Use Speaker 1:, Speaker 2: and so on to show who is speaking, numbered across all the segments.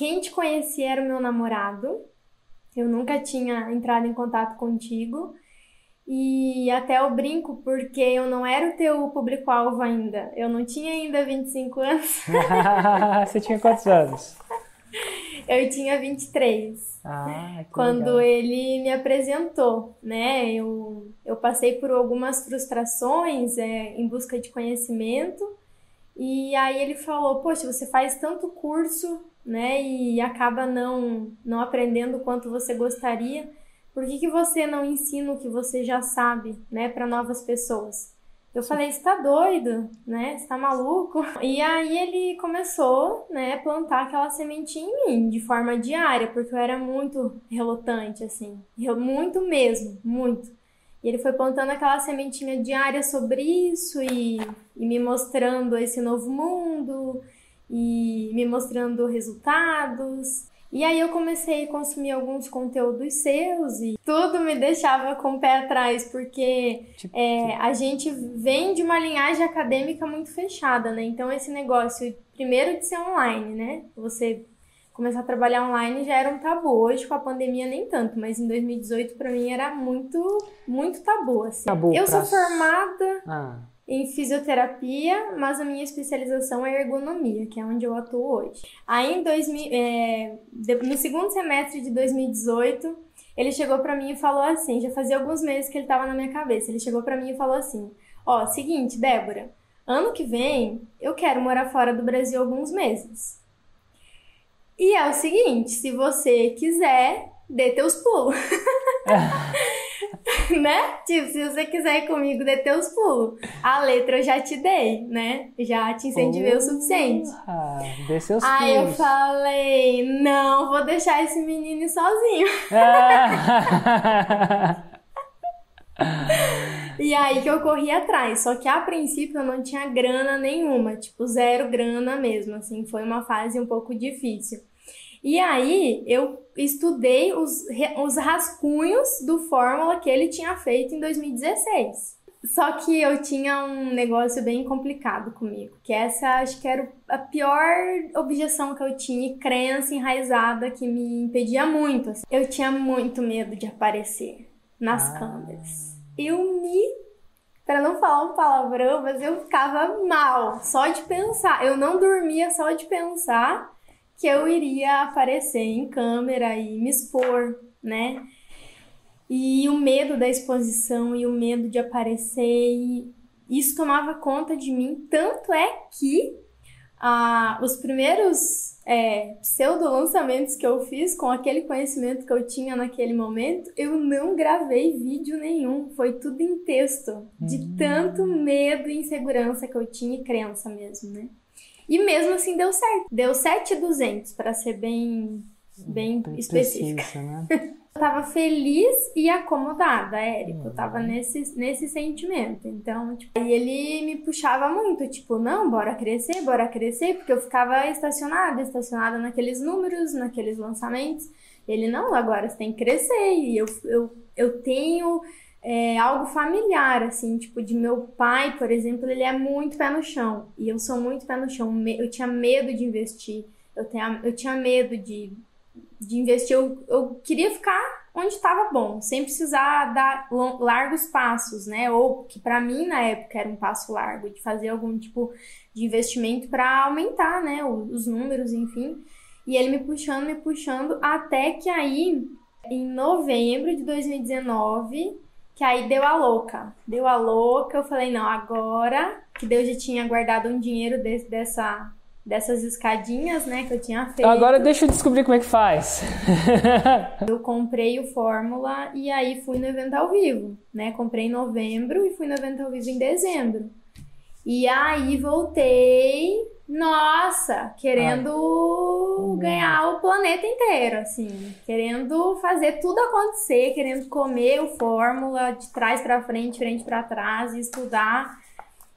Speaker 1: quem te conhecia era o meu namorado. Eu nunca tinha entrado em contato contigo. E até eu brinco porque eu não era o teu público-alvo ainda. Eu não tinha ainda 25 anos.
Speaker 2: Você tinha quantos anos?
Speaker 1: Eu tinha 23.
Speaker 2: Ah, que
Speaker 1: quando
Speaker 2: legal.
Speaker 1: ele me apresentou, né? Eu, eu passei por algumas frustrações é, em busca de conhecimento. E aí ele falou: Poxa, você faz tanto curso, né? E acaba não, não aprendendo o quanto você gostaria. Por que, que você não ensina o que você já sabe, né, para novas pessoas? Eu falei, você tá doido, né? Você tá maluco? E aí ele começou, né, plantar aquela sementinha em mim, de forma diária, porque eu era muito relutante, assim. Muito mesmo, muito. E ele foi plantando aquela sementinha diária sobre isso e, e me mostrando esse novo mundo e me mostrando resultados. E aí eu comecei a consumir alguns conteúdos seus e tudo me deixava com o pé atrás, porque
Speaker 2: Tipo,
Speaker 1: é, a gente vem de uma linhagem acadêmica muito fechada, né? Então esse negócio, primeiro de ser online, né? Você começar a trabalhar online já era um tabu. Hoje com a pandemia nem tanto, mas em 2018 para mim era muito, muito tabu, assim.
Speaker 2: Tabu
Speaker 1: eu
Speaker 2: pra-
Speaker 1: sou formada
Speaker 2: Ah,
Speaker 1: em fisioterapia, mas a minha especialização é ergonomia, que é onde eu atuo hoje. Aí em 2000, é, no segundo semestre de 2018, ele chegou pra mim e falou assim, já fazia alguns meses que ele tava na minha cabeça. Ele chegou pra mim e falou assim: "Ó, seguinte, Débora, ano que vem eu quero morar fora do Brasil alguns meses. E é o seguinte, se você quiser, dê teus pulos." né? Tipo, se você quiser ir comigo, dê teus pulos. A letra eu já te dei, né? Já te incentivei o suficiente.
Speaker 2: Ah, dê seus
Speaker 1: Aí eu
Speaker 2: pulos.
Speaker 1: falei, não vou deixar esse menino sozinho.
Speaker 2: Ah.
Speaker 1: E aí que eu corri atrás. Só que a princípio eu não tinha grana nenhuma, tipo, zero grana mesmo, assim, foi uma fase um pouco difícil. E aí eu estudei os, os rascunhos do Fórmula que ele tinha feito em 2016. Só que eu tinha um negócio bem complicado comigo, que essa acho que era a pior objeção que eu tinha, e crença enraizada que me impedia muito. assim. Eu tinha muito medo de aparecer nas
Speaker 2: Ah.
Speaker 1: câmeras. Eu me Pra não falar um palavrão, mas eu ficava mal só de pensar. Eu não dormia só de pensar que eu iria aparecer em câmera e me expor, né? E o medo da exposição e o medo de aparecer, e isso tomava conta de mim. Tanto é que ah, os primeiros é, pseudo-lançamentos que eu fiz com aquele conhecimento que eu tinha naquele momento, eu não gravei vídeo nenhum. Foi tudo em texto, de
Speaker 2: Hum.
Speaker 1: tanto medo e insegurança que eu tinha e crença mesmo, né? E mesmo assim deu certo. Deu 7,200 para ser bem, bem específica.
Speaker 2: Né?
Speaker 1: Eu tava feliz e acomodada, Érico. Eu tava
Speaker 2: Uhum.
Speaker 1: nesse, nesse sentimento. Então, tipo, aí ele me puxava muito, tipo, não, bora crescer, bora crescer, porque eu ficava estacionada, estacionada naqueles números, naqueles lançamentos. Ele, não, agora você tem que crescer. E eu, eu, eu tenho é, algo familiar, assim, tipo, de meu pai, por exemplo, ele é muito pé no chão. E eu sou muito pé no chão. Eu tinha medo de investir. Eu, tenha, eu tinha medo de de investir, eu, eu queria ficar onde estava bom, sem precisar dar largos passos, né? Ou que para mim na época era um passo largo, de fazer algum tipo de investimento para aumentar, né? Os números, enfim. E ele me puxando, me puxando, até que aí, em novembro de 2019, que aí deu a louca. Deu a louca, eu falei, não, agora que Deus já tinha guardado um dinheiro desse, dessa, dessas escadinhas, né, que eu tinha feito.
Speaker 2: Agora deixa eu descobrir como é que faz.
Speaker 1: Eu comprei o Fórmula e aí fui no evento ao vivo, né? Comprei em novembro e fui no evento ao vivo em dezembro. E aí voltei, nossa, querendo ganhar o planeta inteiro, assim, querendo fazer tudo acontecer, querendo comer o Fórmula de trás pra frente, frente pra trás e estudar.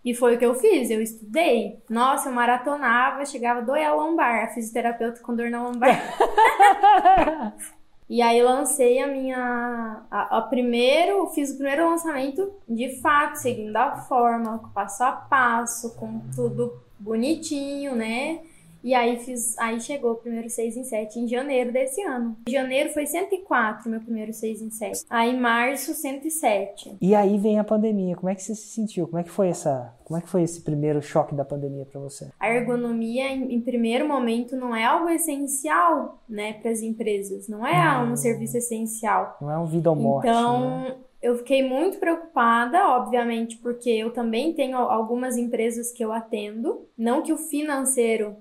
Speaker 1: E foi o que eu fiz, eu estudei. Nossa, eu maratonava, chegava a doer a lombar, a fisioterapeuta com dor na lombar. E aí lancei a minha. A, a primeiro, fiz o primeiro lançamento de fato, seguindo a forma, passo a passo, com tudo bonitinho, né? E aí fiz, aí chegou o primeiro 6 em 7 em janeiro desse ano. Em janeiro foi 104 meu primeiro 6 em 7. Aí março 107.
Speaker 2: E aí vem a pandemia. Como é que você se sentiu? Como é que foi essa, como é que foi esse primeiro choque da pandemia para você?
Speaker 1: A ergonomia em, em, primeiro momento não é algo essencial, né, para as empresas. Não é um serviço essencial.
Speaker 2: Não é um vida ou morte.
Speaker 1: Então,
Speaker 2: né?
Speaker 1: eu fiquei muito preocupada, obviamente, porque eu também tenho algumas empresas que eu atendo. Não que o financeiro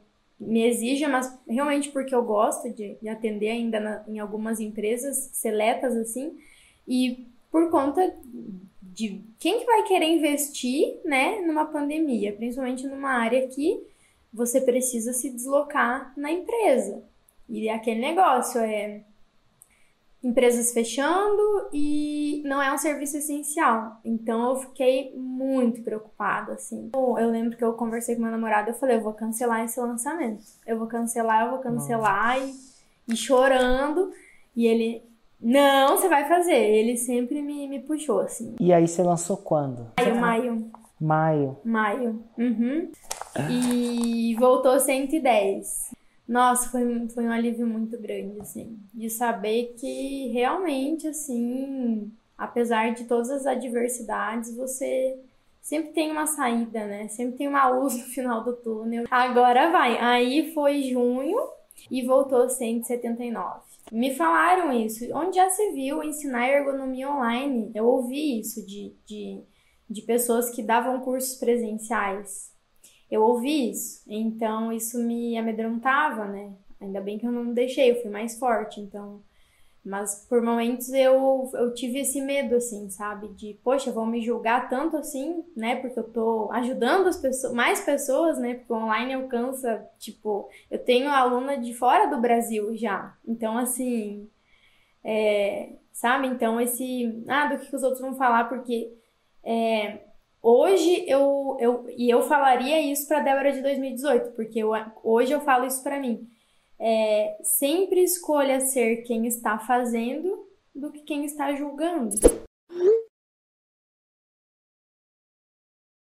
Speaker 1: me exija, mas realmente porque eu gosto de, de atender ainda na, em algumas empresas seletas assim, e por conta de quem que vai querer investir, né, numa pandemia, principalmente numa área que você precisa se deslocar na empresa. E é aquele negócio é empresas fechando e não é um serviço essencial. Então eu fiquei muito preocupada, assim. Eu lembro que eu conversei com meu namorado, eu falei, eu vou cancelar esse lançamento. Eu vou cancelar, eu vou cancelar e, e, chorando. E ele, não, você vai fazer. Ele sempre me, me puxou, assim.
Speaker 2: E aí você lançou quando?
Speaker 1: Maio, maio.
Speaker 2: Maio.
Speaker 1: Maio. Uhum. E voltou 110. Nossa, foi, foi um alívio muito grande, assim, de saber que realmente, assim, apesar de todas as adversidades, você sempre tem uma saída, né? Sempre tem uma luz no final do túnel. Agora vai. Aí foi junho e voltou 179. Me falaram isso. Onde já se viu ensinar ergonomia online? Eu ouvi isso de, de, de pessoas que davam cursos presenciais eu ouvi isso. Então isso me amedrontava, né? Ainda bem que eu não deixei, eu fui mais forte, então. Mas por momentos eu, eu tive esse medo, assim, sabe? De, poxa, vão me julgar tanto assim, né? Porque eu tô ajudando as pessoas, mais pessoas, né? Porque online alcança, tipo, eu tenho aluna de fora do Brasil já. Então, assim, é, sabe? Então, esse, ah, do que, que os outros vão falar, porque é, Hoje eu, eu e eu falaria isso para Débora de 2018, porque eu, hoje eu falo isso para mim. É, sempre escolha ser quem está fazendo do que quem está julgando.